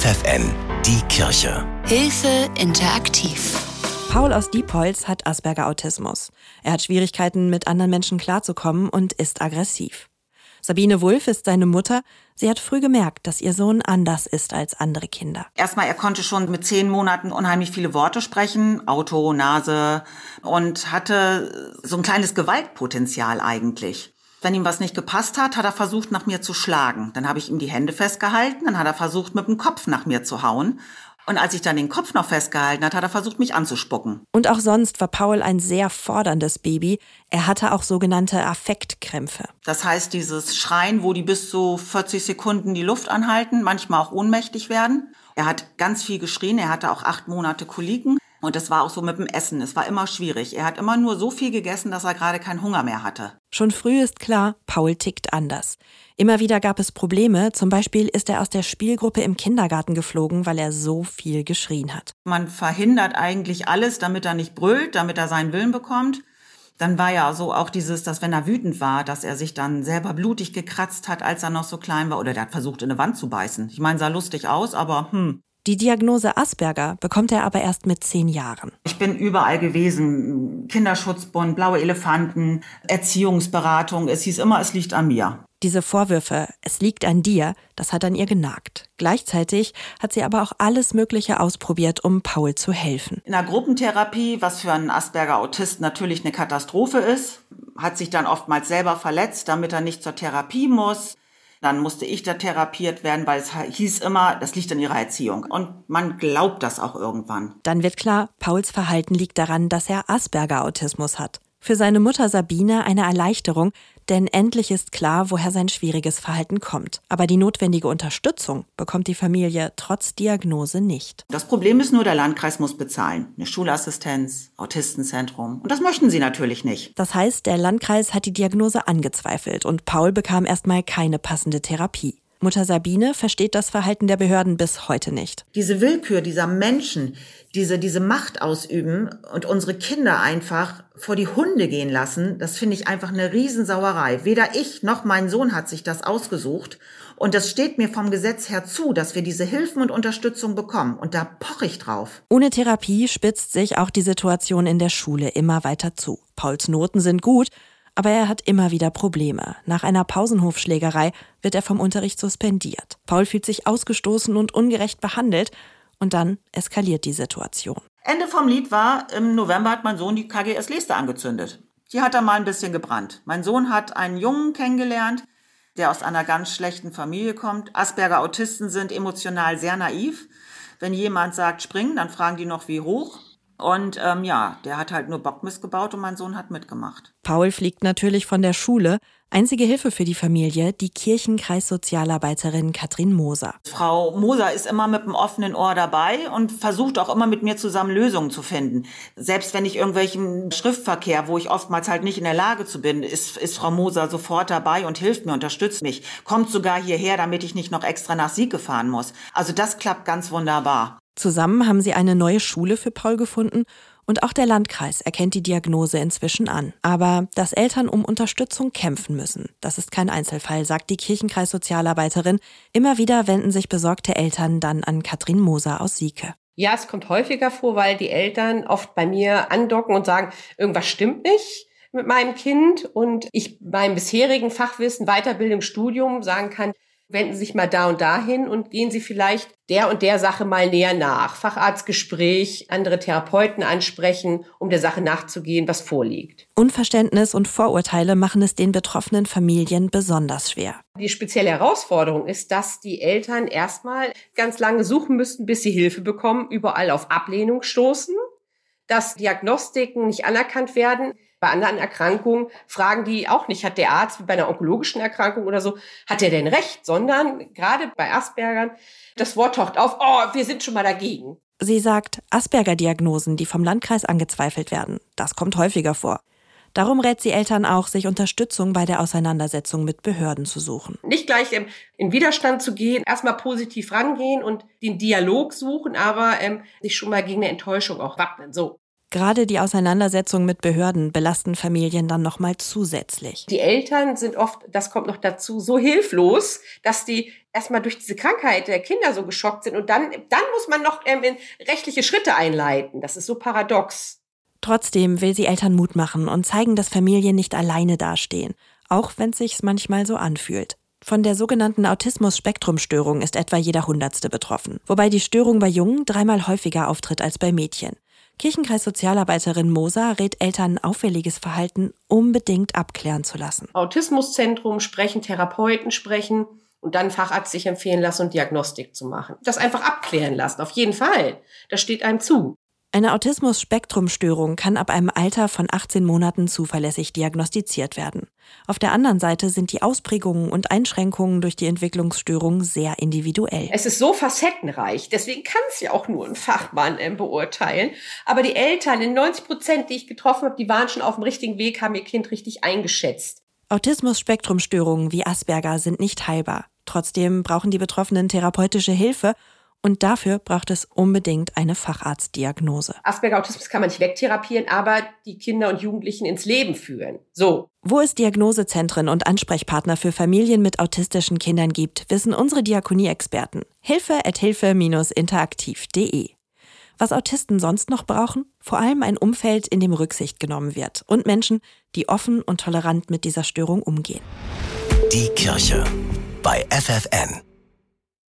FFN, die Kirche. Hilfe interaktiv. Paul aus Diepholz hat Asperger-Autismus. Er hat Schwierigkeiten, mit anderen Menschen klarzukommen und ist aggressiv. Sabine Wulff ist seine Mutter. Sie hat früh gemerkt, dass ihr Sohn anders ist als andere Kinder. Erstmal, er konnte schon mit zehn Monaten unheimlich viele Worte sprechen. Auto, Nase. Und hatte so ein kleines Gewaltpotenzial eigentlich. Wenn ihm was nicht gepasst hat, hat er versucht, nach mir zu schlagen. Dann habe ich ihm die Hände festgehalten, dann hat er versucht, mit dem Kopf nach mir zu hauen. Und als ich dann den Kopf noch festgehalten hat, hat er versucht, mich anzuspucken. Und auch sonst war Paul ein sehr forderndes Baby. Er hatte auch sogenannte Affektkrämpfe. Das heißt, dieses Schreien, wo die bis zu 40 Sekunden die Luft anhalten, manchmal auch ohnmächtig werden. Er hat ganz viel geschrien, er hatte auch acht Monate Koliken. Und das war auch so mit dem Essen. Es war immer schwierig. Er hat immer nur so viel gegessen, dass er gerade keinen Hunger mehr hatte. Schon früh ist klar, Paul tickt anders. Immer wieder gab es Probleme. Zum Beispiel ist er aus der Spielgruppe im Kindergarten geflogen, weil er so viel geschrien hat. Man verhindert eigentlich alles, damit er nicht brüllt, damit er seinen Willen bekommt. Dann war ja so auch dieses, dass wenn er wütend war, dass er sich dann selber blutig gekratzt hat, als er noch so klein war. Oder der hat versucht, in eine Wand zu beißen. Ich meine, sah lustig aus, aber hm. Die Diagnose Asperger bekommt er aber erst mit zehn Jahren. Ich bin überall gewesen. Kinderschutzbund, blaue Elefanten, Erziehungsberatung. Es hieß immer, es liegt an mir. Diese Vorwürfe, es liegt an dir, das hat an ihr genagt. Gleichzeitig hat sie aber auch alles Mögliche ausprobiert, um Paul zu helfen. In der Gruppentherapie, was für einen Asperger-Autist natürlich eine Katastrophe ist, hat sich dann oftmals selber verletzt, damit er nicht zur Therapie muss. Dann musste ich da therapiert werden, weil es hieß immer, das liegt an ihrer Erziehung. Und man glaubt das auch irgendwann. Dann wird klar, Pauls Verhalten liegt daran, dass er Asperger-Autismus hat. Für seine Mutter Sabine eine Erleichterung, denn endlich ist klar, woher sein schwieriges Verhalten kommt. Aber die notwendige Unterstützung bekommt die Familie trotz Diagnose nicht. Das Problem ist nur, der Landkreis muss bezahlen. Eine Schulassistenz, Autistenzentrum. Und das möchten sie natürlich nicht. Das heißt, der Landkreis hat die Diagnose angezweifelt und Paul bekam erstmal keine passende Therapie. Mutter Sabine versteht das Verhalten der Behörden bis heute nicht. Diese Willkür dieser Menschen, diese, diese Macht ausüben und unsere Kinder einfach vor die Hunde gehen lassen, das finde ich einfach eine Riesensauerei. Weder ich noch mein Sohn hat sich das ausgesucht. Und das steht mir vom Gesetz her zu, dass wir diese Hilfen und Unterstützung bekommen. Und da poche ich drauf. Ohne Therapie spitzt sich auch die Situation in der Schule immer weiter zu. Pauls Noten sind gut, aber er hat immer wieder Probleme. Nach einer Pausenhofschlägerei wird er vom Unterricht suspendiert. Paul fühlt sich ausgestoßen und ungerecht behandelt und dann eskaliert die Situation. Ende vom Lied war, im November hat mein Sohn die KGS Leste angezündet. Die hat er mal ein bisschen gebrannt. Mein Sohn hat einen Jungen kennengelernt, der aus einer ganz schlechten Familie kommt. Asperger Autisten sind emotional sehr naiv. Wenn jemand sagt springen, dann fragen die noch wie hoch. Und ähm, ja, der hat halt nur Bockmist gebaut und mein Sohn hat mitgemacht. Paul fliegt natürlich von der Schule. Einzige Hilfe für die Familie, die Kirchenkreissozialarbeiterin Katrin Moser. Frau Moser ist immer mit einem offenen Ohr dabei und versucht auch immer mit mir zusammen Lösungen zu finden. Selbst wenn ich irgendwelchen Schriftverkehr, wo ich oftmals halt nicht in der Lage zu bin, ist, ist Frau Moser sofort dabei und hilft mir, unterstützt mich. Kommt sogar hierher, damit ich nicht noch extra nach Sieg fahren muss. Also das klappt ganz wunderbar. Zusammen haben sie eine neue Schule für Paul gefunden und auch der Landkreis erkennt die Diagnose inzwischen an. Aber dass Eltern um Unterstützung kämpfen müssen, das ist kein Einzelfall, sagt die Kirchenkreissozialarbeiterin. Immer wieder wenden sich besorgte Eltern dann an Katrin Moser aus Sieke. Ja, es kommt häufiger vor, weil die Eltern oft bei mir andocken und sagen, irgendwas stimmt nicht mit meinem Kind und ich beim bisherigen Fachwissen, Weiterbildung, Studium sagen kann, wenden Sie sich mal da und dahin und gehen Sie vielleicht der und der Sache mal näher nach. Facharztgespräch, andere Therapeuten ansprechen, um der Sache nachzugehen, was vorliegt. Unverständnis und Vorurteile machen es den betroffenen Familien besonders schwer. Die spezielle Herausforderung ist, dass die Eltern erstmal ganz lange suchen müssten, bis sie Hilfe bekommen, überall auf Ablehnung stoßen, dass Diagnostiken nicht anerkannt werden. Bei anderen Erkrankungen fragen die auch nicht, hat der Arzt wie bei einer onkologischen Erkrankung oder so, hat er denn recht, sondern gerade bei Aspergern, das Wort taucht auf, oh, wir sind schon mal dagegen. Sie sagt, Asperger-Diagnosen, die vom Landkreis angezweifelt werden, das kommt häufiger vor. Darum rät sie Eltern auch, sich Unterstützung bei der Auseinandersetzung mit Behörden zu suchen. Nicht gleich in Widerstand zu gehen, erstmal positiv rangehen und den Dialog suchen, aber ähm, sich schon mal gegen eine Enttäuschung auch wappnen. So. Gerade die Auseinandersetzung mit Behörden belasten Familien dann nochmal zusätzlich. Die Eltern sind oft, das kommt noch dazu, so hilflos, dass die erstmal durch diese Krankheit der Kinder so geschockt sind und dann, dann muss man noch ähm, rechtliche Schritte einleiten. Das ist so paradox. Trotzdem will sie Eltern Mut machen und zeigen, dass Familien nicht alleine dastehen, auch wenn es sich manchmal so anfühlt. Von der sogenannten Autismus-Spektrum-Störung ist etwa jeder Hundertste betroffen, wobei die Störung bei Jungen dreimal häufiger auftritt als bei Mädchen. Kirchenkreis-Sozialarbeiterin Moser rät Eltern, auffälliges Verhalten unbedingt abklären zu lassen. Autismuszentrum sprechen, Therapeuten sprechen und dann Facharzt sich empfehlen lassen und Diagnostik zu machen. Das einfach abklären lassen, auf jeden Fall. Das steht einem zu. Eine Autismus-Spektrum-Störung kann ab einem Alter von 18 Monaten zuverlässig diagnostiziert werden. Auf der anderen Seite sind die Ausprägungen und Einschränkungen durch die Entwicklungsstörung sehr individuell. Es ist so facettenreich, deswegen kann es ja auch nur ein Fachmann äh, beurteilen. Aber die Eltern, in 90 Prozent, die ich getroffen habe, die waren schon auf dem richtigen Weg, haben ihr Kind richtig eingeschätzt. Autismus-Spektrum-Störungen wie Asperger sind nicht heilbar. Trotzdem brauchen die Betroffenen therapeutische Hilfe und dafür braucht es unbedingt eine Facharztdiagnose. Asperger-Autismus kann man nicht wegtherapieren, aber die Kinder und Jugendlichen ins Leben führen. So. Wo es Diagnosezentren und Ansprechpartner für Familien mit autistischen Kindern gibt, wissen unsere Diakonie-Experten. Hilfe at hilfe-interaktiv.de. Was Autisten sonst noch brauchen? Vor allem ein Umfeld, in dem Rücksicht genommen wird und Menschen, die offen und tolerant mit dieser Störung umgehen. Die Kirche bei FFN.